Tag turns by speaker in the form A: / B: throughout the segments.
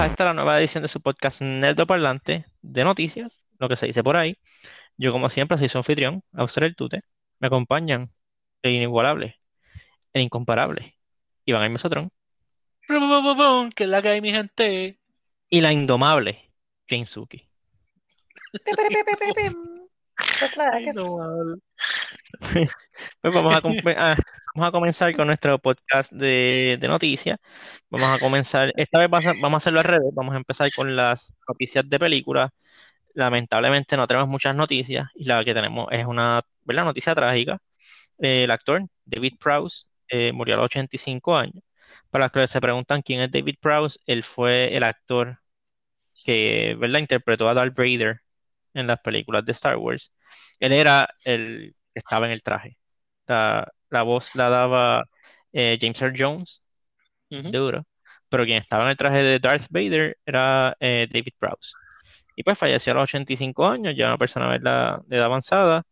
A: A esta la nueva edición de su podcast Nerdo Parlante de noticias, lo que se dice por ahí. Yo, como siempre, soy su anfitrión, Auster el Tute. Me acompañan el inigualable, el incomparable, Iván Aime Sotrón,
B: Brum, brum, brum, brum, que es la que hay, mi gente.
A: y la indomable Jane Suki.
C: Pues la verdad que
A: Pues vamos a, com- a- vamos a comenzar con nuestro podcast de, de noticias. Vamos a comenzar, esta vez vas a- vamos a hacerlo al revés, vamos a empezar con las noticias de películas. Lamentablemente no tenemos muchas noticias y la que tenemos es una, ¿verdad? noticia trágica. Eh, el actor David Prowse eh, murió a los 85 años. Para los que se preguntan quién es David Prowse, él fue el actor que, ¿verdad? interpretó a Darth Vader en las películas de Star Wars. Él era el que estaba en el traje. La, la voz la daba eh, James Earl Jones, duro, pero quien estaba en el traje de Darth Vader era eh, David Prowse. Y pues falleció a los 85 años, ya una persona ¿verdad? de edad avanzada.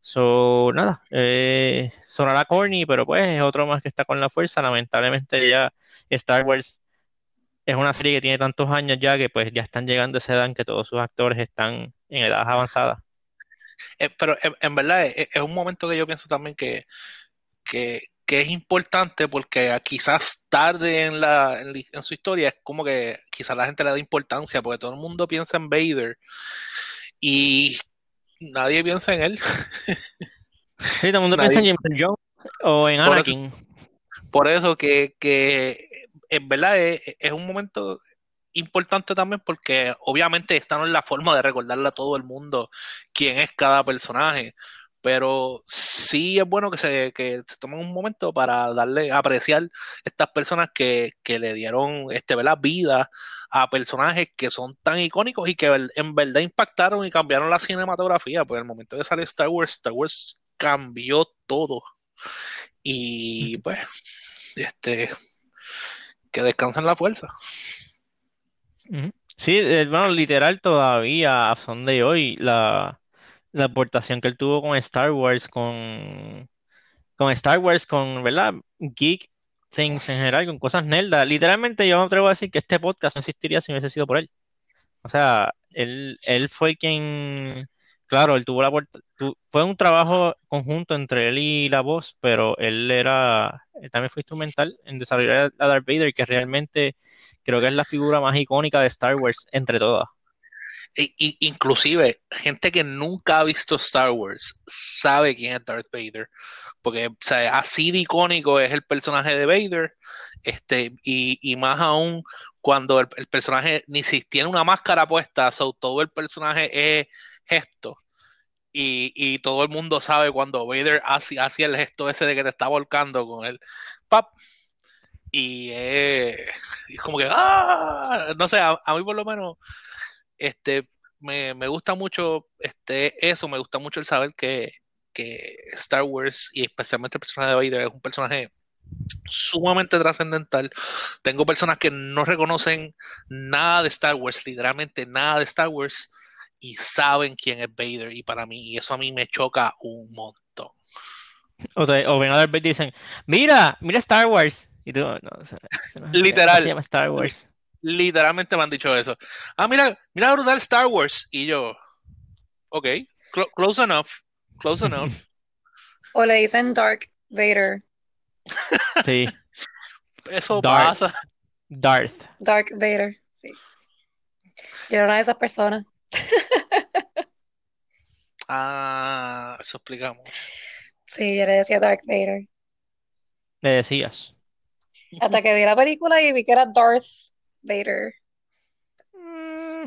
A: So, nada, eh, sonará corny, pero pues es otro más que está con la fuerza. Lamentablemente ya Star Wars es una serie que tiene tantos años ya que pues ya están llegando a esa edad en que todos sus actores están en edad avanzada.
B: Eh, pero en, en verdad es, es un momento que yo pienso también que, que, que es importante porque quizás tarde en, la, en, su historia es como que quizás la gente le da importancia porque todo el mundo piensa en Vader y nadie piensa en él.
A: Sí, todo el mundo
B: Nadie-
A: piensa en James Jones o en
B: Por eso-
A: Anakin.
B: Por eso que, que en verdad es, es un momento importante también porque obviamente esta no es la forma de recordarle a todo el mundo quién es cada personaje, pero sí es bueno que se, que tomen un momento para darle apreciar estas personas que, que le dieron este, vida a personajes que son tan icónicos y que en verdad impactaron y cambiaron la cinematografía, porque el momento que sale Star Wars, Star Wars cambió todo. Y pues, este, que descansen la fuerza.
A: Sí, eh, bueno, literal todavía a son de hoy la, la aportación que él tuvo con Star Wars, con, con Star Wars, con, ¿verdad? Geek things en general, con cosas nerdas. Literalmente yo me atrevo a decir que este podcast no existiría si hubiese sido por él. O sea, él, él fue quien, claro, él tuvo la puerta, tu- fue un trabajo conjunto entre él y la voz, pero él era, él también fue instrumental en desarrollar a Darth Vader, que realmente creo que es la figura más icónica de Star Wars entre todas.
B: Inclusive, gente que nunca ha visto Star Wars sabe quién es Darth Vader. Porque o sea, así de icónico es el personaje de Vader. Este, y, y más aún cuando el, el personaje ni si tiene una máscara puesta, so, todo el personaje es gesto. Y, y todo el mundo sabe cuando Vader hace, hacía el gesto ese de que te está volcando con él. ¡Pap! Y es como que, ¡ah! No sé, a, a mí por lo menos este, me, me gusta mucho este, eso, me gusta mucho el saber que, que Star Wars y especialmente el personaje de Vader es un personaje sumamente trascendental. Tengo personas que no reconocen nada de Star Wars, literalmente nada de Star Wars, y saben quién es Vader. Y para mí, y eso a mí me choca un montón.
A: O, te- o ven a y dicen, mira, mira Star Wars. Y tú, no, no-
B: Literal.
A: se llama Star Wars.
B: Literalmente me han dicho eso. Ah, mira, mira brutal Star Wars. Y yo, ok, clo- close enough, close enough.
C: O le dicen Dark Vader.
A: Sí,
B: Eso
A: Darth.
B: pasa.
A: Darth.
C: Dark Vader, sí. Yo era una de esas personas.
B: Ah, eso explicamos.
C: Sí, yo le decía Dark Vader.
A: Le decías.
C: Hasta que vi la película y vi que era Darth Vader.
A: Mm.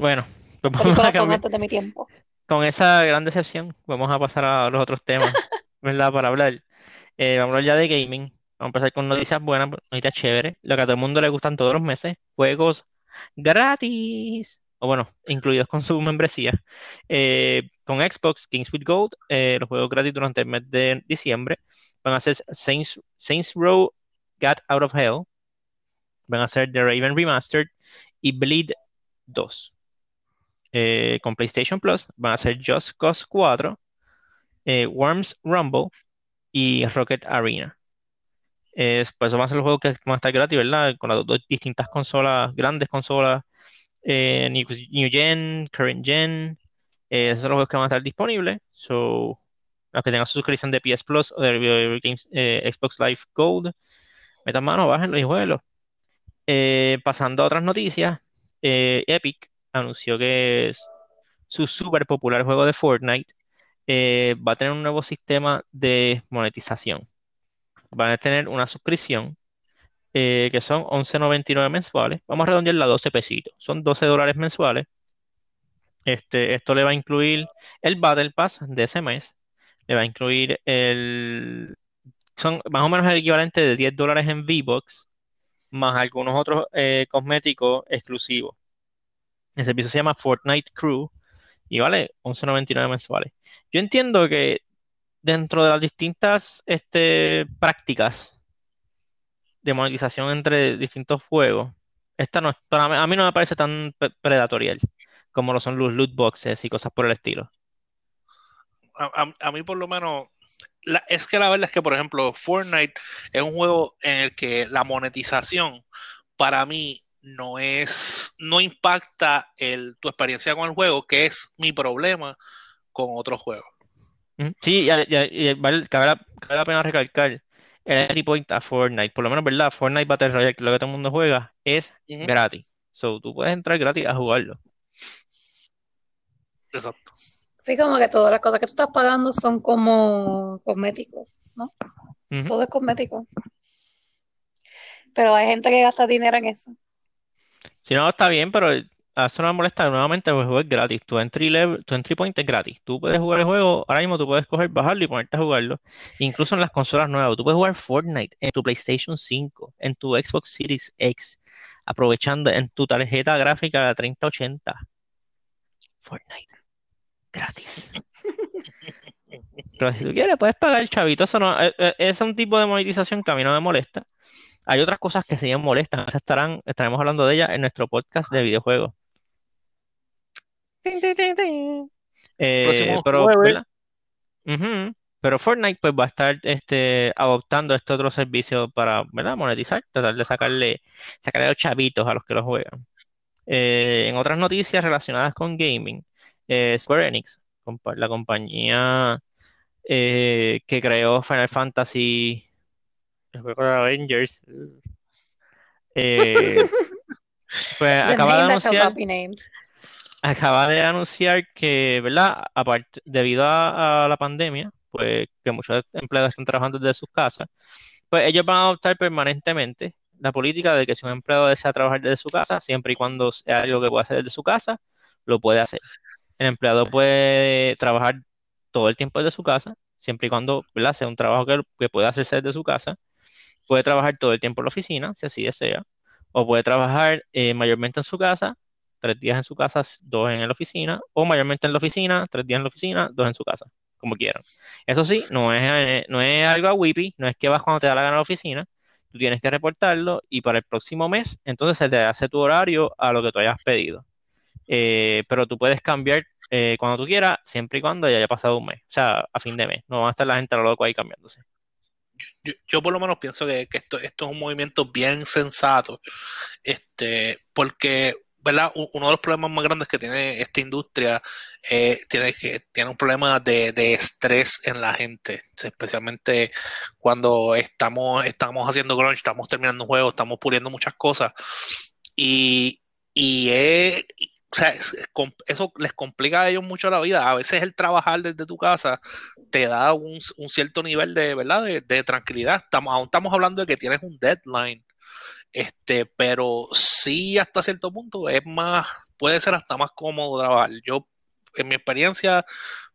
A: Bueno, pues vamos a cambiar.
C: antes de mi tiempo.
A: Con esa gran decepción, vamos a pasar a los otros temas, ¿verdad? Para hablar. Eh, vamos a hablar ya de gaming. Vamos a empezar con noticias buenas, noticias chéveres, lo que a todo el mundo le gustan todos los meses, juegos gratis, o bueno, incluidos con su membresía. Eh, con Xbox, Kings with Gold, eh, los juegos gratis durante el mes de diciembre van a ser Saints, Saints Row Got Out of Hell, van a ser The Raven Remastered y Bleed 2. Eh, con PlayStation Plus van a ser Just Cause 4, eh, Worms Rumble y Rocket Arena. Es, pues eso va a ser el juego que van a estar gratis, ¿verdad? Con las dos distintas consolas, grandes consolas, eh, New, Gen, Current Gen. eh, esos son los juegos que van a estar disponibles. So, los que tengan su suscripción de PS Plus o de Games- eh, Xbox Live Gold, metan mano, bájenlo y jueguenlo. Pasando a otras noticias, Epic anunció que su súper popular juego de Fortnite va a tener un nuevo sistema de monetización. Van a tener una suscripción eh, que son 11.99 mensuales. Vamos a redondearla a 12 pesitos. Son 12 dólares mensuales. Este, esto le va a incluir el Battle Pass de ese mes. Le va a incluir el... Son más o menos el equivalente de 10 dólares en V-Bucks, más algunos otros eh, cosméticos exclusivos. El servicio se llama Fortnite Crew y vale 11.99 mensuales. Yo entiendo que dentro de las distintas este, prácticas de monetización entre distintos juegos, esta no es, para mí, a mí no me parece tan predatorial como lo son los loot boxes y cosas por el estilo.
B: A, a- a mí por lo menos, la- es que la verdad es que, por ejemplo, Fortnite es un juego en el que la monetización para mí no es, no impacta el, tu experiencia con el juego, que es mi problema con otros juegos.
A: Sí, y, y- y vale- cabe la, cabe la pena recalcar el entry point a Fortnite, por lo menos, ¿verdad? Fortnite Battle Royale, que es lo que todo el mundo juega, es gratis. So, tú puedes entrar gratis a jugarlo.
B: Exacto.
C: Sí, como que todas las cosas que tú estás pagando son como cosméticos, ¿no? Todo es cosmético. Pero hay gente que gasta dinero en eso.
A: Si no, está bien, pero eso no me molesta. Nuevamente, el juego es gratis. Tu entry level, tu entry point es gratis. Tú puedes jugar el juego, ahora mismo tú puedes coger, bajarlo y ponerte a jugarlo. Incluso en las consolas nuevas. Tú puedes jugar Fortnite en tu PlayStation 5, en tu Xbox Series X, aprovechando en tu tarjeta gráfica 3080. Fortnite, gratis. Pero si tú quieres, puedes pagar chavito. Eso no, eh, eh, es un tipo de monetización que a mí no me molesta. Hay otras cosas que sí me molestan. Esas estarán, estaremos hablando de ellas en nuestro podcast de videojuegos. Eh,
B: Próximo
A: pero,
B: jueves.
A: ¿verdad? Ujú. Pero Fortnite pues va a estar este, adoptando este otro servicio para, ¿verdad? monetizar, tratar de sacarle, sacarle los chavitos a los que lo juegan. Eh, en otras noticias relacionadas con gaming, eh, Square Enix, la compañía eh, que creó Final Fantasy, el juego de Avengers, eh, pues
C: The
A: acaba de anunciar. Acaba de anunciar que, ¿verdad? Aparte, debido a, la pandemia, pues que muchos empleados están trabajando desde sus casas, pues ellos van a adoptar permanentemente la política de que si un empleado desea trabajar desde su casa, siempre y cuando sea algo que pueda hacer desde su casa, lo puede hacer. El empleado puede trabajar todo el tiempo desde su casa, siempre y cuando, sea un trabajo que, que pueda hacerse desde su casa. Puede trabajar todo el tiempo en la oficina, si así desea, o puede trabajar eh, mayormente en su casa tres días en su casa, dos en la oficina, o mayormente en la oficina, tres días en la oficina, dos en su casa, como quieran. Eso sí, no es, eh, no es algo a whippy, no es que vas cuando te da la gana a la oficina, tú tienes que reportarlo y para el próximo mes, entonces se te hace tu horario a lo que tú hayas pedido. Eh, pero tú puedes cambiar eh, cuando tú quieras, siempre y cuando ya haya pasado un mes, o sea, a fin de mes. No va a estar la gente a lo loco ahí cambiándose.
B: Yo, por lo menos pienso que, que esto, esto es un movimiento bien sensato, este, porque ¿verdad? Uno de los problemas más grandes que tiene esta industria eh, tiene, que, tiene un problema de, de estrés en la gente, especialmente cuando estamos, estamos haciendo crunch, estamos terminando un juego, estamos puliendo muchas cosas y, y es- o sea, eso les complica a ellos mucho la vida. A veces el trabajar desde tu casa te da un, un cierto nivel de, ¿verdad? De, de tranquilidad. Estamos, aún estamos hablando de que tienes un deadline este, pero sí hasta cierto punto es más, puede ser hasta más cómodo trabajar. Yo, en mi experiencia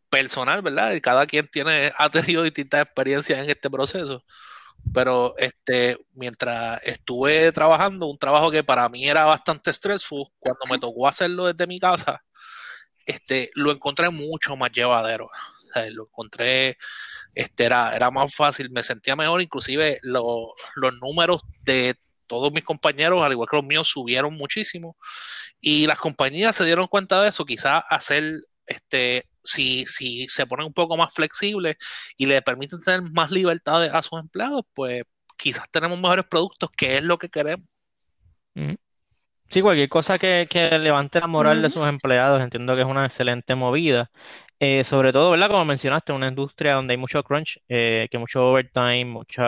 B: personal, ¿verdad? Cada quien tiene, ha tenido distintas experiencias en este proceso. Pero este, mientras estuve trabajando, un trabajo que para mí era bastante stressful, cuando me tocó hacerlo desde mi casa, este, lo encontré mucho más llevadero. O sea, lo encontré, este, era, era más fácil, me sentía mejor, inclusive lo, los números de todos mis compañeros, al igual que los míos, subieron muchísimo. Y las compañías se dieron cuenta de eso, quizás hacer, este, si, si se ponen un poco más flexibles y le permiten tener más libertades a sus empleados, pues quizás tenemos mejores productos, que es lo que queremos.
A: Ujú. Sí, cualquier cosa que, que levante la moral de sus empleados, entiendo que es una excelente movida. Eh, sobre todo, ¿verdad? Como mencionaste, una industria donde hay mucho crunch, eh, que mucho overtime, muchos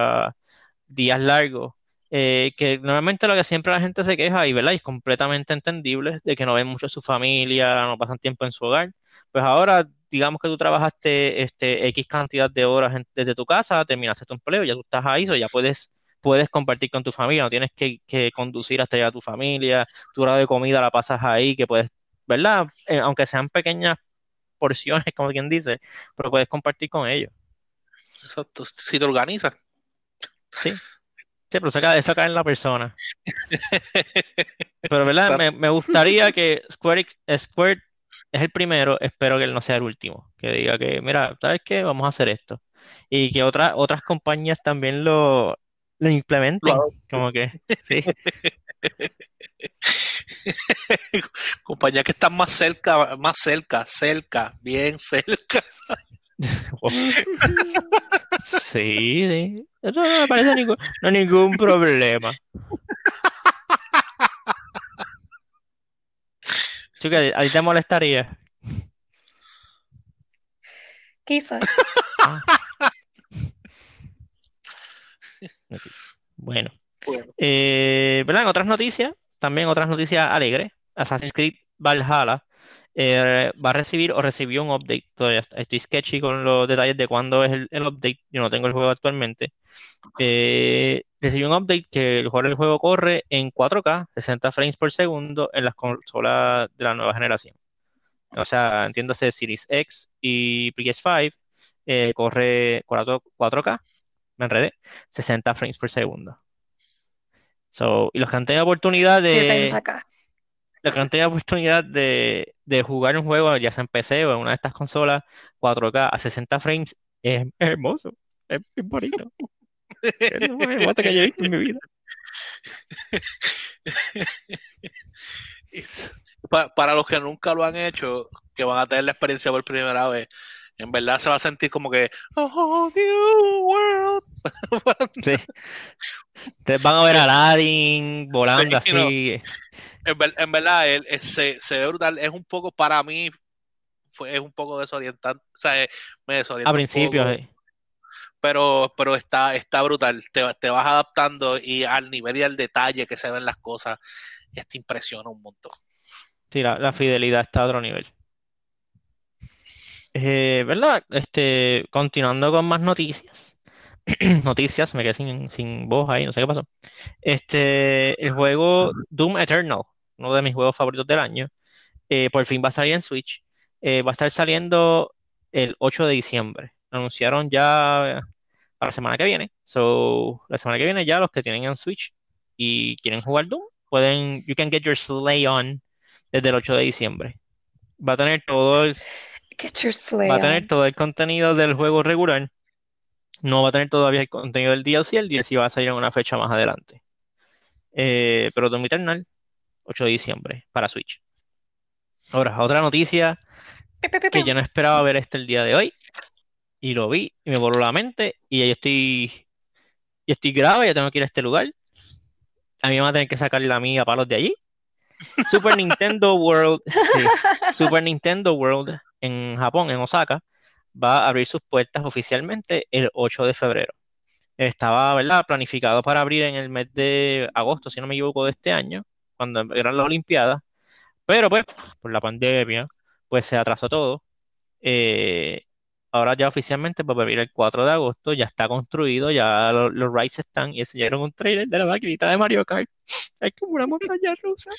A: días largos, eh, que normalmente lo que siempre la gente se queja, y ¿verdad? Y es completamente entendible, de que no ven mucho a su familia, no pasan tiempo en su hogar. Pues ahora, digamos que tú trabajaste este, X cantidad de horas en- desde tu casa, terminaste tu empleo, ya tú estás ahí, so ya puedes, puedes compartir con tu familia, no tienes que, que conducir hasta allá a tu familia, tu hora de comida la pasas ahí, que puedes, ¿verdad? Eh, aunque sean pequeñas porciones, como quien dice, pero puedes compartir con ellos.
B: Exacto. Si te organizas.
A: Sí, sí, pero eso cae, eso cae en la persona. Pero, ¿verdad? Me, me gustaría que Square, Square es el primero, espero que él no sea el último, que diga que, mira, ¿sabes qué? Vamos a hacer esto. Y que otras otras compañías también lo, lo implementen, como que, sí,
B: Compañías que están más cerca, más cerca, cerca, bien cerca.
A: Wow. Sí, sí. Eso no me parece ningún, no ningún problema. ¿Tú qué? ¿A ti te molestaría?
C: Quizás.
A: Ah, ok. Bueno.
B: Bueno,
A: Eh, ¿verdad? En otras noticias, también otras noticias alegres. Assassin's Creed Valhalla eh, va a recibir o recibió un update. Todavía estoy sketchy con los detalles de cuándo es el, el update. Yo no tengo el juego actualmente. Eh, recibió un update que el juego, el juego corre en 4K, 60 frames por segundo en las consolas de la nueva generación. O sea, entiéndase Series X y PS5, eh, corre 4, 4K, me enredé, 60 frames por segundo. So, y los que han tenido oportunidad de,
C: 60k.
A: Que han tenido oportunidad de, de jugar un juego, ya sea en PC o en una de estas consolas, 4K a 60 frames, es, es hermoso, es bien bonito. Es lo más hermoso que yo he visto en mi vida.
B: Pa- para los que nunca lo han hecho, que van a tener la experiencia por primera vez, en verdad se va a sentir como que "A whole new world".
A: Sí. Ustedes van a ver a Aladdin volando
B: Sí, no. En, ver- en verdad, él, él se, se ve brutal. Es un poco, para mí, fue, es un poco desorientante. O sea, eh, me desorienta
A: A principio, sí.
B: pero, pero está, está brutal. Te, te vas adaptando y al nivel y al detalle que se ven las cosas, te impresiona un montón.
A: Sí, la, la fidelidad está a otro nivel. Eh, ¿verdad? Este, continuando con más noticias. Noticias, me quedé sin, sin voz ahí, no sé qué pasó. Este, el juego Doom Eternal, uno de mis juegos favoritos del año, eh, por fin va a salir en Switch. Eh, va a estar saliendo el 8 de diciembre. Anunciaron ya para la semana que viene. So, la semana que viene ya los que tienen en Switch y quieren jugar Doom, pueden, you can get your sleigh on desde el 8 de diciembre. Va a tener todo el,
C: Get your sleigh
A: va a tener todo el contenido del juego regular. No va a tener todavía el contenido del DLC. El DLC va a salir en una fecha más adelante. Eh, pero Doom Eternal, 8 de diciembre para Switch. Ahora, otra noticia que yo no esperaba ver este el día de hoy. Y lo vi y me voló la mente. Y ya yo estoy, yo estoy grave, ya tengo que ir a este lugar. A mí me van a tener que sacar la mía a palos de allí. Super Nintendo World, Super Nintendo World en Japón, en Osaka, va a abrir sus puertas oficialmente el 8 de febrero. Estaba, ¿verdad? Planificado para abrir en el mes de agosto, si no me equivoco, de este año, cuando eran las Olimpiadas. Pero pues, por la pandemia, pues se atrasó todo. Eh, ahora ya oficialmente va a abrir el 4 de agosto, ya está construido, ya lo- los rides están y enseñaron un trailer de la maquinita de Mario Kart. Es como una montaña rusa.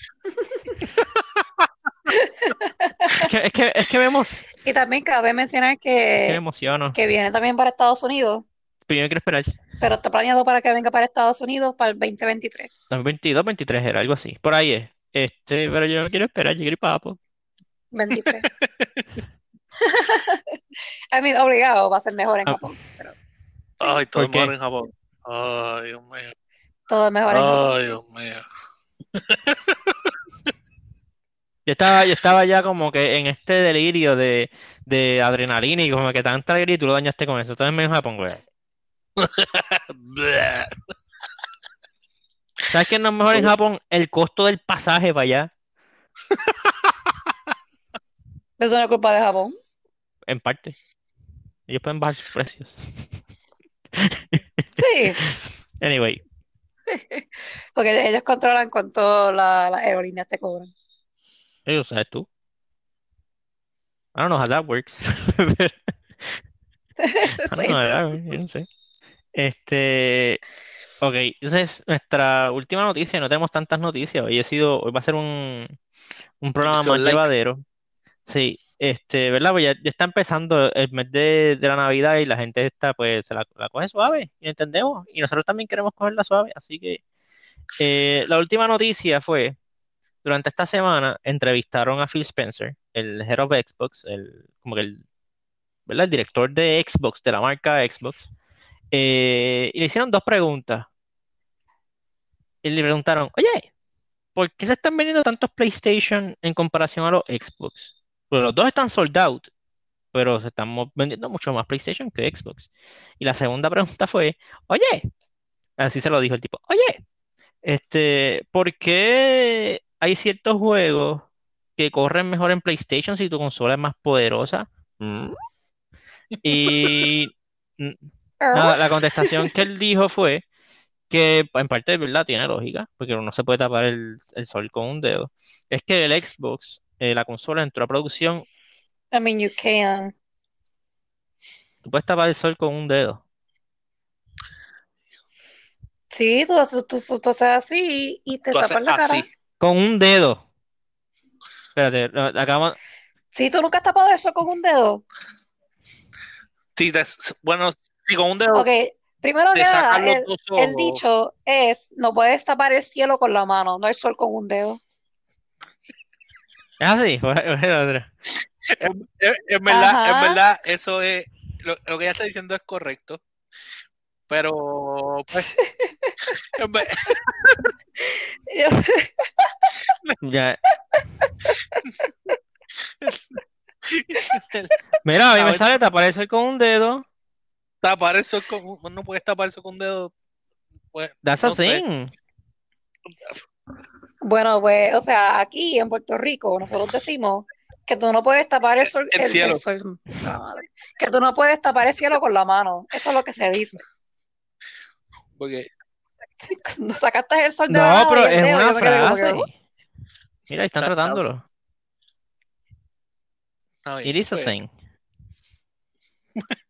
A: Es que, es que, es que me emo-
C: Y también cabe mencionar
A: que me
C: que,
A: emociono.
C: que viene también para Estados Unidos,
A: Pero yo no quiero esperar.
C: pero está planeado para que venga para Estados Unidos para el 2023.
A: 22, 23 era algo así. Por ahí es. Este, pero yo no quiero esperar, yo quiero ir para Japón.
C: 23. I mean, obligado, va a ser mejor en
A: Ah.
C: Japón. Pero
B: Ay, todo
A: ¿Por
B: es mejor en Japón. Ay, Dios mío.
C: todo es mejor en Japón.
B: Ay, Dios mío.
A: Yo estaba, yo estaba ya como que en este delirio de, de adrenalina y como que tanta alegría y tú lo dañaste con eso. Entonces me Japón, güey. ¿Sabes qué no es mejor en Japón? El costo del pasaje para allá,
C: Eso no es culpa de Japón.
A: en parte. Ellos pueden bajar sus precios.
C: Sí,
A: Anyway,
C: porque ellos controlan cuánto la- las aerolíneas te cobran.
A: eso sabes tú. I don't know how that works. I don't
C: Sí.
A: know how that works, yo no sé. Este, ok, entonces nuestra última noticia, no tenemos tantas noticias, hoy ha sido, hoy va a ser un, un programa más
B: light.
A: llevadero. Sí, este, ¿verdad? Pues ya, ya está empezando el mes de, de la Navidad y la gente está, pues, se la, la coge suave, y entendemos, y nosotros también queremos cogerla suave, así que eh, la última noticia fue, durante esta semana entrevistaron a Phil Spencer, el head of Xbox, el, como que el, ¿verdad? El director de Xbox, de la marca Xbox, eh, y le hicieron dos preguntas. Y le preguntaron, oye, ¿por qué se están vendiendo tantos PlayStation en comparación a los Xbox? Pues los dos están sold out, pero se están vendiendo mucho más PlayStation que Xbox. Y la segunda pregunta fue, oye, así se lo dijo el tipo, oye, este, ¿por qué hay ciertos juegos que corren mejor en PlayStation si tu consola es más poderosa? ¿Mm? Y nada, la contestación que él dijo fue que en parte de verdad tiene lógica, porque uno se puede tapar el, el sol con un dedo. Es que el Xbox, eh, la consola entró a producción,
C: I mean, you can.
A: tú puedes tapar el sol con un dedo.
C: Sí, tú haces, tú, tú, tú haces así y te tapas la cara.
B: así.
A: Con un dedo. Espérate, acabamos.
C: Sí, tú nunca has tapado eso con un dedo.
B: Sí, bueno, si con un dedo
C: Ok, primero que nada, el, dicho es, no puedes tapar el cielo con la mano, no el sol con un dedo.
A: Es así. espérate.
B: En, en- en verdad, en verdad, eso es. Lo, lo que ella está diciendo es correcto. Pero, pues.
A: Ya. Mira, a mí me sale tapar el sol con un dedo.
B: Tapar eso con. No puedes tapar eso con un dedo. Pues,
A: That's a
B: no sé.
A: thing.
C: Bueno, pues, o sea, aquí en Puerto Rico nosotros decimos que tú no puedes tapar el sol,
B: El
C: el,
B: cielo.
C: el sol, la madre. que tú no puedes tapar el cielo con la mano. Eso es lo que se dice.
B: Porque
C: Cuando sacaste el sol de la
A: No,
C: mano
A: pero es
C: dedo,
A: una frase. Mira, están
B: Está-
A: tratándolo.
B: está
A: It is a
B: pues,
A: thing.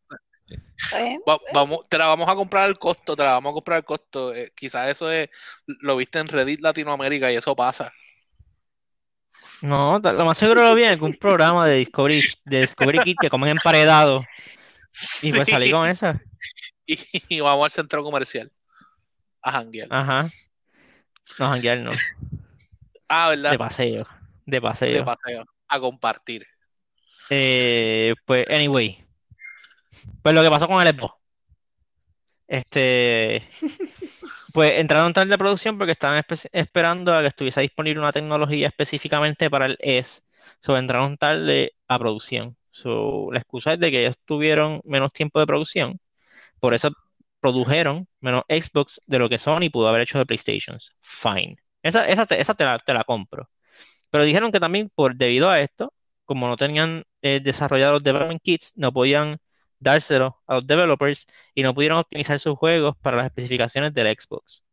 B: Vamos, te la vamos a comprar al costo, te la vamos a comprar al costo. Eh, quizás eso es, lo viste en Reddit Latinoamérica y eso pasa.
A: No, lo más seguro lo vi en algún programa de Discovery, de Discovery Kids que comen emparedado. Y pues salí con esa.
B: Y, y vamos al centro comercial a janguear.
A: Ajá. No, janguear no.
B: Ah,
A: De
B: ¿verdad?
A: paseo. De
B: De
A: paseo.
B: paseo. A compartir.
A: Eh, pues, anyway. Pues lo que pasó con el Xbox. Este. Pues entraron tarde de producción porque estaban espe- esperando a que estuviese disponible una tecnología específicamente para el S. So, entraron tarde a producción. So, la excusa es de que ellos tuvieron menos tiempo de producción. Por eso produjeron menos Xbox de lo que Sony pudo haber hecho de PlayStation. Fine. Esa, esa, te, esa te la, te la compro. Pero dijeron que también por debido a esto, como no tenían eh, desarrollado los development kits, no podían dárselo a los developers y no pudieron optimizar sus juegos para las especificaciones del Xbox.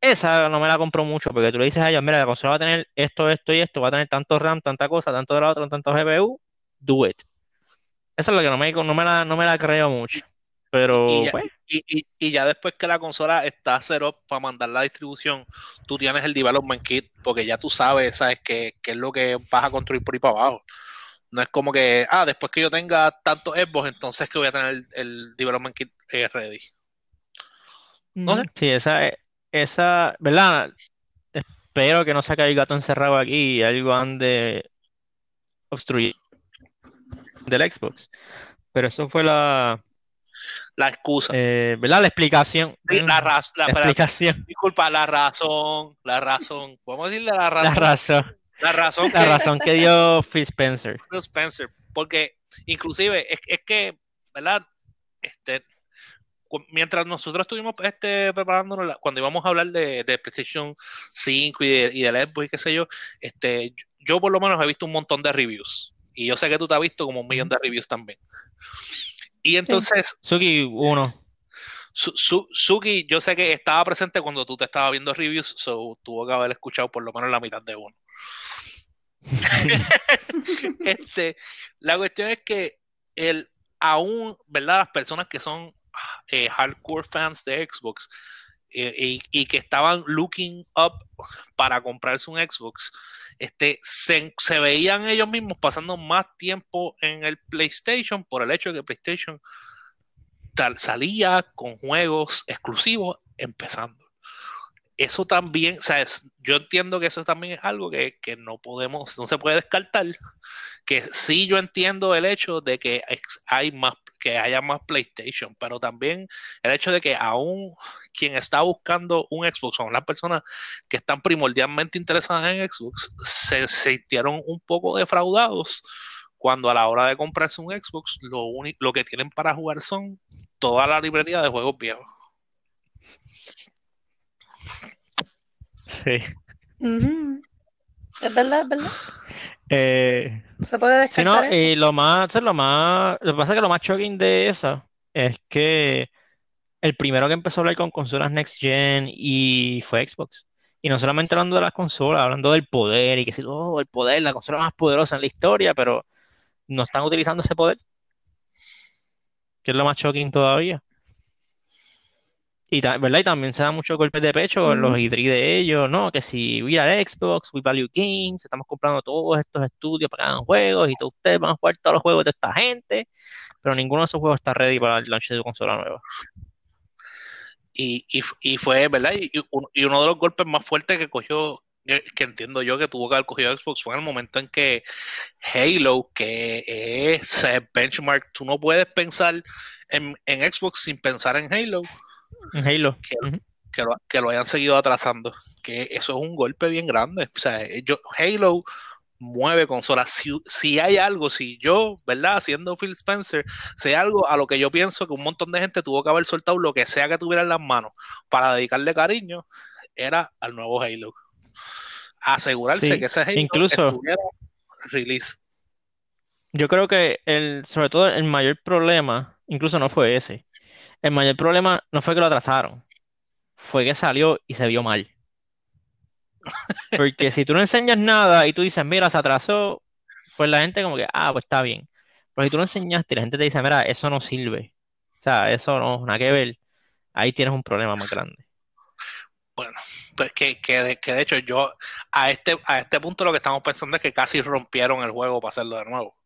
A: Esa no me la compro mucho porque tú le dices a ellos, mira, la consola va a tener esto, esto y esto, va a tener tanto RAM, tanta cosa, tanto de la otra, tanto GPU, do it. Esa es la que no me, no me la, no me la creo mucho. Pero,
B: Y ya-
A: pues,
B: Y, y, y ya después que la consola está cero para mandar la distribución, tú tienes el development kit, porque ya tú sabes, sabes qué, qué es lo que vas a construir por ahí para abajo. No es como que, ah, después que yo tenga tantos Xbox, entonces que voy a tener el, el development kit eh, ready. No sé.
A: Sí, esa, esa, ¿verdad? Espero que no se caiga el gato encerrado aquí y algo ande obstruyendo del Xbox. Pero eso fue la,
B: La excusa.
A: eh, ¿verdad? La explicación.
B: Sí, la, la-
A: La explicación.
B: disculpa, la razón, la razón. Vamos a decirle la
A: La
B: razón. La razón
A: La
B: que
A: razón que dio Phil Spencer.
B: Phil Spencer, porque inclusive es, es que, ¿verdad? Este, mientras nosotros estuvimos este, preparándonos, la- cuando íbamos a hablar de, de PlayStation 5 y, de, y del Xbox y qué sé yo, este, yo por lo menos he visto un montón de reviews. Y yo sé que tú te has visto como un millón de reviews también. Y entonces,
A: Suki, uno.
B: Su- Su- Suki, yo sé que estaba presente cuando tú te estabas viendo reviews, so tuvo que haber escuchado por lo menos la mitad de uno. Este, la cuestión es que el, aún, ¿verdad? Las personas que son eh, hardcore fans de Xbox eh, y, que estaban looking up para comprarse un Xbox, este, se, se veían ellos mismos pasando más tiempo en el PlayStation por el hecho de que PlayStation tal- salía con juegos exclusivos empezando. Eso también, o sea, es- yo entiendo que eso también es algo que, que no podemos, no se puede descartar. Que sí yo entiendo el hecho de que hay más, que haya más PlayStation, pero también el hecho de que aún quien está buscando un Xbox son las personas que están primordialmente interesadas en Xbox, se sintieron un poco defraudados cuando a la hora de comprarse un Xbox, lo, uni- lo que tienen para jugar son toda la librería de juegos viejos.
A: Sí.
C: Es verdad, es verdad.
A: Eh,
C: Se puede descartar eso.
A: y lo más, lo más, lo que pasa es que lo más shocking de eso es que el primero que empezó a hablar con consolas Next Gen y fue Xbox. Y no solamente hablando de las consolas, hablando del poder y que si, oh, el poder, la consola más poderosa en la historia, pero no están utilizando ese poder, que es lo más shocking todavía. Y, ¿verdad? y también se da muchos golpes de pecho en los
C: Ujú.
A: E3 de ellos, ¿no? Que si we are Xbox, we value games, estamos comprando todos estos estudios para que hagan juegos y todos ustedes van a jugar todos los juegos de esta gente, pero ninguno de esos juegos está ready para el launch de su consola nueva.
B: Y, y, y fue, ¿verdad? Y, y un- y uno de los golpes más fuertes que cogió, que, que entiendo yo que tuvo que haber cogido Xbox fue en el momento en que Halo, que es benchmark, tú no puedes pensar en, en Xbox sin pensar en Halo,
A: Halo.
B: que, lo, que lo hayan seguido atrasando. Que eso es un golpe bien grande. O sea, yo, Halo mueve consolas. Si, si hay algo, si yo, ¿verdad? Siendo Phil Spencer, si hay algo a lo que yo pienso que un montón de gente tuvo que haber soltado lo que sea que tuviera en las manos para dedicarle cariño, era al nuevo Halo. Asegurarse
A: Sí,
B: que ese Halo
A: incluso-
B: estuviera release.
A: Yo creo que el, sobre todo el mayor problema, incluso no fue ese. El mayor problema no fue que lo atrasaron, fue que salió y se vio mal. Porque si tú no enseñas nada y tú dices, mira, se atrasó, pues la gente como que, ah, pues está bien. Pero si tú no enseñaste y la gente te dice, mira, eso no sirve. O sea, eso no, nada que ver. Ahí tienes un problema más grande.
B: Bueno, pues que, que, de, que de hecho yo a este, a este punto lo que estamos pensando es que casi rompieron el juego para hacerlo de nuevo.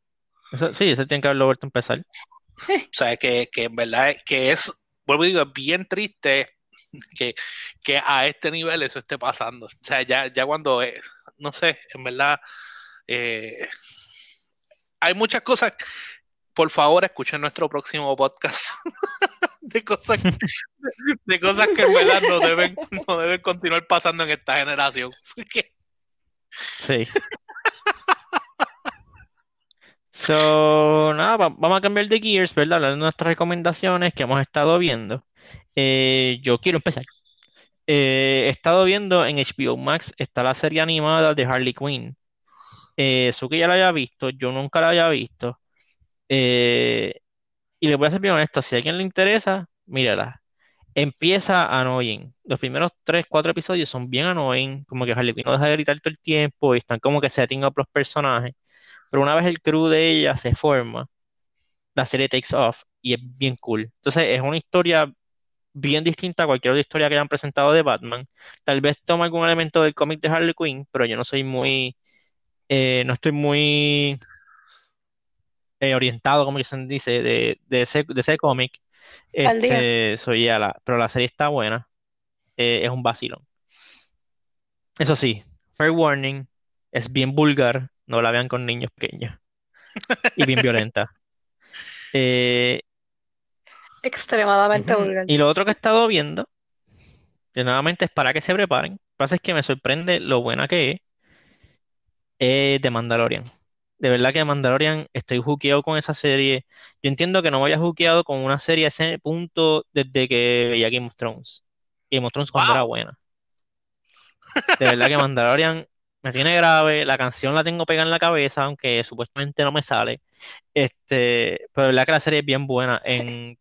A: Eso, sí, eso tiene que haberlo vuelto a empezar.
B: O sea, que, que en verdad que es, vuelvo y digo, bien triste que, que a este nivel eso esté pasando. O sea, ya, ya cuando, no sé, en verdad, eh, hay muchas cosas. Por favor, escuchen nuestro próximo podcast de cosas, cosas que en verdad no deben, no deben continuar pasando en esta generación.
A: Sí. So, nada, va- vamos a cambiar de gears, ¿verdad? Hablar de nuestras recomendaciones que hemos estado viendo. Eh, yo quiero empezar. Eh, he estado viendo en HBO Max, está la serie animada de Harley Quinn. Eh, eso que ya la había visto, yo nunca la había visto. Eh, y le voy a ser bien honesto, si a alguien le interesa, mírala. Empieza annoying. Los primeros 3, 4 episodios son bien annoying, como que Harley Quinn no deja de gritar todo el tiempo y están como que setting up los personajes. Pero una vez el crew de ella se forma, la serie takes off y es bien cool. Entonces es una historia bien distinta a cualquier otra historia que hayan presentado de Batman. Tal vez toma algún elemento del cómic de Harley Quinn, pero yo no soy muy, eh, no estoy muy eh, orientado, como se dice, de, de ese, de ese cómic. Este, soy ya la, pero la serie está buena. Eh, es un vacilón. Eso sí, fair warning, es bien vulgar, no la vean con niños pequeños. Y bien violenta. Eh,
C: Extremadamente vulgar.
A: Y lo otro que he estado viendo, que nuevamente es para que se preparen. Lo que pasa es que me sorprende lo buena que es, es The Mandalorian. De verdad que Mandalorian estoy juqueado con esa serie. Yo entiendo que no me había juqueado con una serie a ese punto desde que veía Game of Thrones. Game of Thrones cuando
B: Wow.
A: era buena. De verdad que Mandalorian me tiene grave. La canción la tengo pegada en la cabeza, aunque supuestamente no me sale. Este, pero verdad que la serie es bien buena. En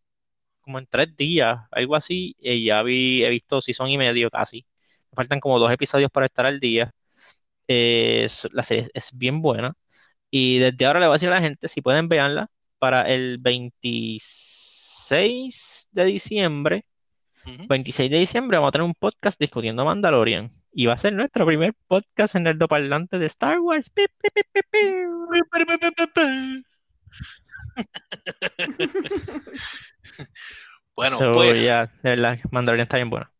A: como en tres días, algo así, y ya vi, he visto season y medio casi. Me faltan como dos episodios para estar al día. Eh, es- la serie es, es bien buena. Y desde ahora le voy a decir a la gente, si pueden verla, para el 26 de diciembre,
B: Ujú.
A: 26 de diciembre vamos a tener un podcast discutiendo Mandalorian. Y va a ser nuestro primer podcast en el parlante de Star Wars.
B: Bueno,
A: So,
B: pues
A: ya, de verdad, Mandalorian está bien buena.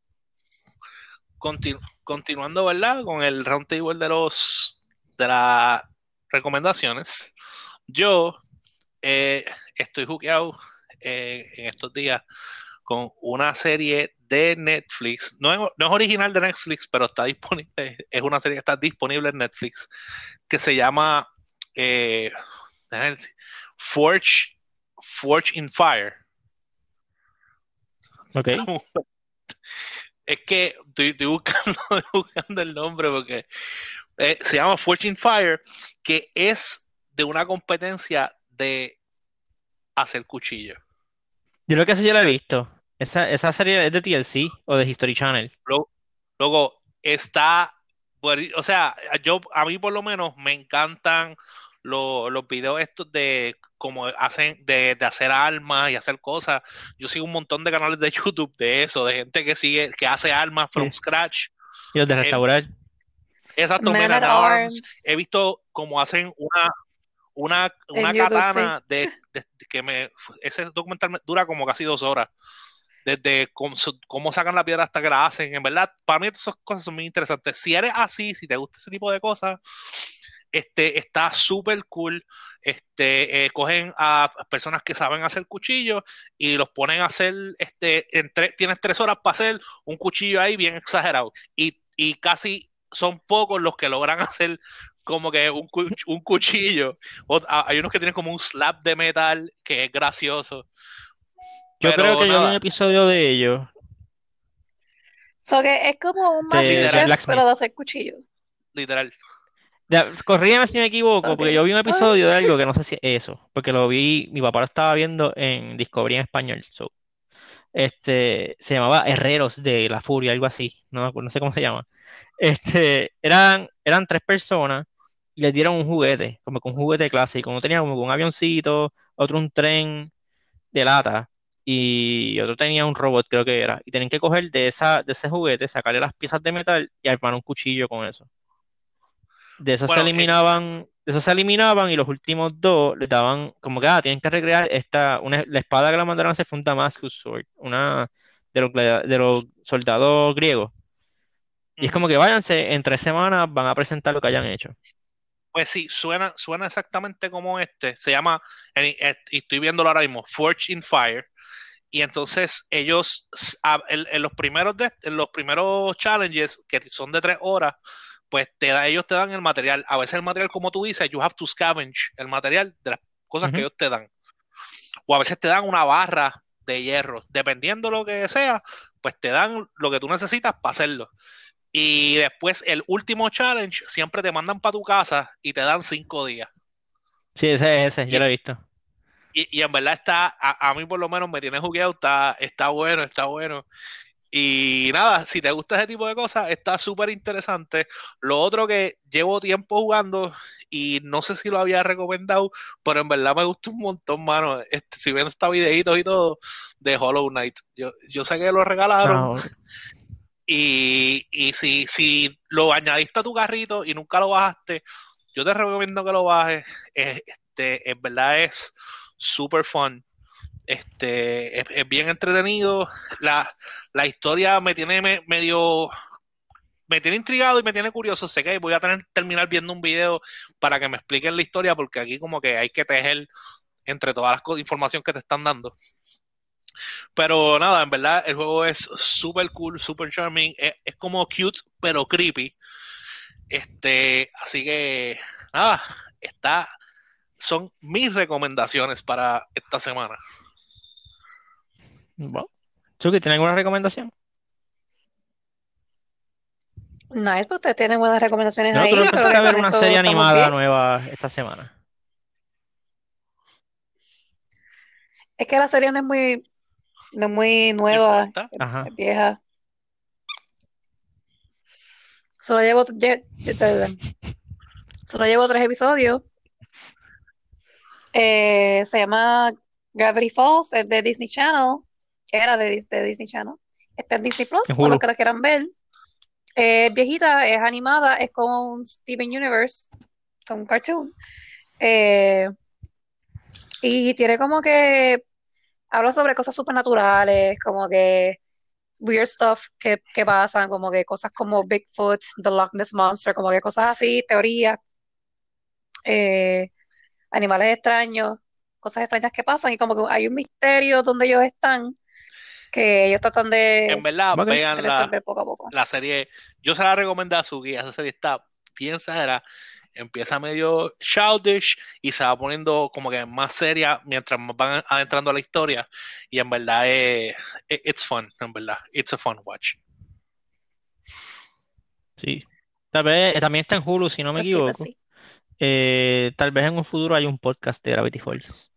B: continu- continuando, ¿verdad? Con el roundtable de los de las recomendaciones. Yo eh, estoy juqueado eh, en estos días con una serie de Netflix. No es, no es original de Netflix, pero está disponible. Es una serie que está disponible en Netflix que se llama eh, Forge, Forge in Fire.
A: Ok.
B: Es que estoy, estoy buscando, estoy buscando el nombre porque eh, se llama Fortune Fire, que es de una competencia de hacer cuchillos.
A: Yo creo que esa yo la he visto. Esa, esa serie es de TLC o de History Channel.
B: Luego, luego está, o sea, yo a mí por lo menos me encantan lo- los videos estos de cómo hacen, de, de hacer armas y hacer cosas. Yo sigo un montón de canales de YouTube de eso, de gente que sigue, que hace armas from
A: Sí.
B: scratch.
A: Y los de
B: Eh,
A: restaurar.
B: Exacto,
C: Man
B: Men
C: at
B: at Arms.
C: Arms.
B: He visto cómo hacen una, una, una
C: YouTube,
B: katana de, de- que me ese documental me dura como casi dos horas. Desde cómo, cómo sacan la piedra hasta que la hacen. En verdad, para mí esas cosas son muy interesantes. Si eres así, si te gusta ese tipo de cosas, este, está súper cool. Este, eh, cogen a personas que saben hacer cuchillos y los ponen a hacer, este, en tre- tienes tres horas para hacer un cuchillo ahí bien exagerado. Y, y casi son pocos los que logran hacer como que un, un cuchillo. A- hay unos que tienen como un slab de metal que es gracioso.
A: Yo
B: Pero
A: creo que yo vi
B: nada.
A: un episodio de ellos.
C: So que es como un Masterchef, pero de hacer cuchillo.
B: Literal.
A: Ya, corrígeme si me equivoco, porque yo vi un episodio de algo que no sé si es eso, porque lo vi, mi papá lo estaba viendo en Discovery en español. so, este, se llamaba Herreros de la Furia, algo así, no, sé cómo se llama. Este, eran, eran tres personas y les dieron un juguete, como que un juguete clásico. Uno tenía como que un avioncito, otro un tren de lata y otro tenía un robot, creo que era. Y tenían que coger de esa, de ese juguete, sacarle las piezas de metal y armar un cuchillo con eso. De eso se
B: Bueno, eh,
A: eliminaban, de eso se eliminaban y los últimos dos les daban como que ah, tienen que recrear esta, una, la espada que la mandaron hacer fue un Damascus Sword, una de los, de los soldados griegos. Y es como que váyanse, en tres semanas van a presentar lo que hayan hecho.
B: Pues sí, suena, suena exactamente como este. Se llama, y estoy viéndolo ahora mismo, Forge in Fire. Y entonces ellos, en, en los primeros de, en los primeros challenges, que son de tres horas, pues te da, ellos te dan el material. A veces el material, como tú dices, you have to scavenge el material de las cosas que ellos te dan. O a veces te dan una barra de hierro. Dependiendo lo que sea, pues te dan lo que tú necesitas para hacerlo. Y después el último challenge siempre te mandan para tu casa y te dan cinco días.
A: Sí, ese es ese,
B: Y-
A: yo lo he visto.
B: Y, y en verdad está, a, a mí por lo menos me tiene jugueado, está, está bueno, está bueno. Y nada, si te gusta ese tipo de cosas, está súper interesante. Lo otro que llevo tiempo jugando y no sé si lo había recomendado, pero en verdad me gusta un montón, mano. Este, si viendo estos videitos y todo de Hollow Knight. Yo, yo sé que lo regalaron.
A: No,
B: Y, si, lo añadiste a tu carrito y nunca lo bajaste, yo te recomiendo que lo bajes. Este, en verdad es super fun. Este, es, bien entretenido. La, historia me tiene me- medio. Me tiene intrigado y me tiene curioso. Sé que voy a tener terminar viendo un video para que me expliquen la historia, porque aquí como que hay que tejer entre todas las información que te están dando. Pero nada, en verdad el juego es super cool, super charming. Es, es como cute, pero creepy. Este, así que nada, está son mis recomendaciones para esta semana.
A: Bueno. Chucky, ¿tiene alguna recomendación?
C: Nice, pues ustedes tienen buenas recomendaciones
A: No,
C: ahí.
A: tú no
C: que
A: a ver una serie animada
C: bien.
A: nueva esta semana.
C: Es que la serie no es muy, no es muy nueva, es,
A: Ajá.
C: vieja. Solo llevo, lle- lle- solo llevo tres episodios. Eh, se llama Gravity Falls, es de Disney Channel, que era de, de Disney Channel. Está en Disney Plus, para los que la quieran ver. Eh, es viejita, es animada, es como un Steven Universe, como un cartoon. Eh, y tiene como que habla sobre cosas supernaturales, como que weird stuff que, que pasan, como que cosas como Bigfoot, The Loch Ness Monster, como que cosas así, teorías, eh, animales extraños, cosas extrañas que pasan y como que hay un misterio donde ellos están que ellos tratan de,
B: En verdad,
C: de
B: vean la,
C: poco a poco.
B: la serie. Yo se la recomendé a Suki. Esa serie está bien exagerada. Empieza medio childish y se va poniendo como que más seria mientras más van adentrando a la historia. Y en verdad es, it- it's fun, en verdad. It's a fun watch.
A: Sí. Tal vez, eh, también está en Hulu, si no me equivoco. Eh, tal vez en un futuro hay un podcast de Gravity Falls.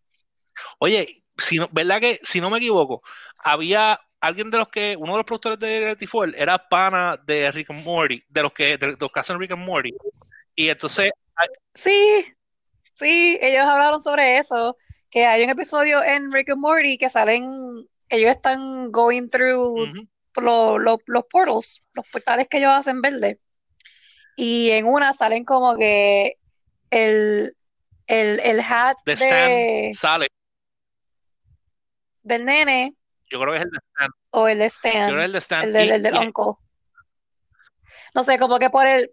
B: Oye, si no, ¿verdad que si no me equivoco, había alguien de los que, uno de los productores de Gravity Falls era pana de Rick and Morty, de los que, de los que hacen Rick and Morty. Y entonces,
C: Sí, sí, ellos hablaron sobre eso, que hay un episodio en Rick and Morty que salen, que ellos están going through lo- lo- los portals, los portales que ellos hacen verde. Y en una salen como que el, el, el hat
B: The
C: de,
B: sale.
C: del nene
B: Yo creo que es el de Stan.
C: o el de
B: Yo creo que es
C: Stan,
B: el de Stan.
C: el del,
B: Y-
C: el del
B: y-
C: uncle. No sé, como que por el,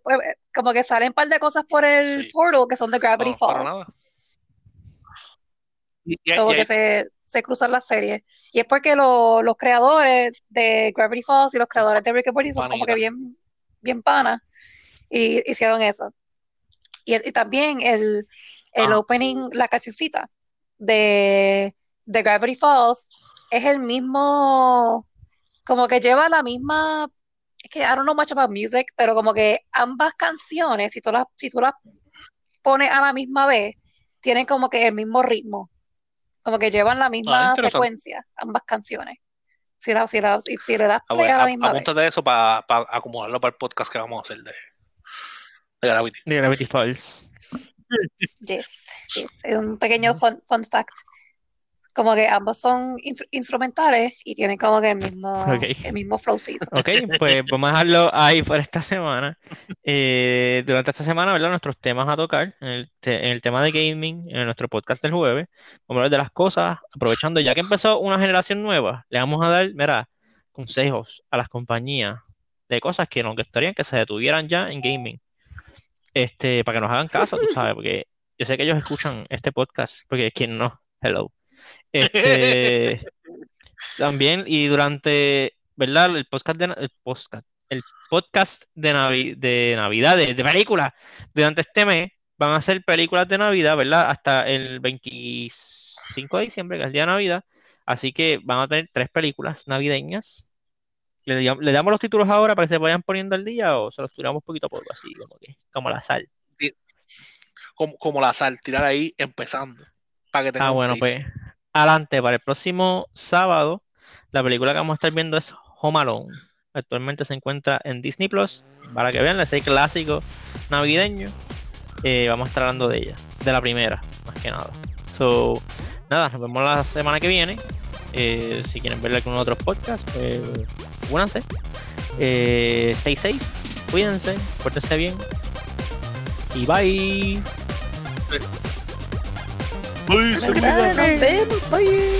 C: como que salen un par de cosas por el
B: Sí.
C: portal que son de Gravity
B: no, para
C: Falls.
B: nada. Y- y-
C: como
B: y-
C: que se, se cruzan las series. Y es porque lo- los creadores de Gravity Falls y los creadores de Rick and Morty son como que bien, bien panas y hicieron eso. Y, y también el, el
B: Ah.
C: opening, la cancioncita de, de Gravity Falls es el mismo, como que lleva la misma, es que I don't know much about music, pero como que ambas canciones, si tú las, si tú las pones a la misma vez, tienen como que el mismo ritmo, como que llevan la misma
B: interesante.
C: secuencia, ambas canciones. Si, la, si, la- si, si le das
B: Ah,
C: play
B: bueno,
C: a la misma vez.
B: apúntate eso para acomodarlo para el podcast que vamos a hacer de, de Gravity.
A: De Gravity Falls.
C: Yes, yes. Es un pequeño fun, fun fact. Como que ambos son instru- instrumentales y tienen como que el mismo,
A: Ok.
C: el mismo flowcito.
A: Ok, pues vamos a dejarlo ahí por esta semana. Eh, durante esta semana, ¿verdad? Nuestros temas a tocar, en el, te- en el tema de gaming, en nuestro podcast del jueves, vamos a hablar de las cosas, aprovechando ya que empezó una generación nueva, le vamos a dar, mira, consejos a las compañías de cosas que nos gustaría que se detuvieran ya en gaming. Este, para que nos hagan caso, tú sabes, porque yo sé que ellos escuchan este podcast, porque quien no, hello. Este, también, y durante, ¿verdad? El podcast de, el podcast, el podcast de, Navi- de Navidad, de, de películas, durante este mes van a ser películas de Navidad, ¿verdad? Hasta el 25 de diciembre, que es el día de Navidad. Así que van a tener tres películas navideñas. ¿Le, le damos los títulos ahora para que se vayan poniendo al día o se los tiramos poquito a poco, así como que, como la sal?
B: Como, como la sal, tirar ahí empezando. Para que
A: Ah, bueno, pues adelante, para el próximo sábado, la película que vamos a estar viendo es Home Alone. Actualmente se encuentra en Disney Plus. Para que vean, ese clásico navideño. Eh, vamos a estar hablando de ella, de la primera, más que nada. So, nada, nos vemos la semana que viene. Eh, si quieren ver algún otro podcast, pues únanse. Eh, stay safe, cuídense, pórtense bien. Y bye.
B: Uy, se me olvidó.
C: Nos vemos, bye.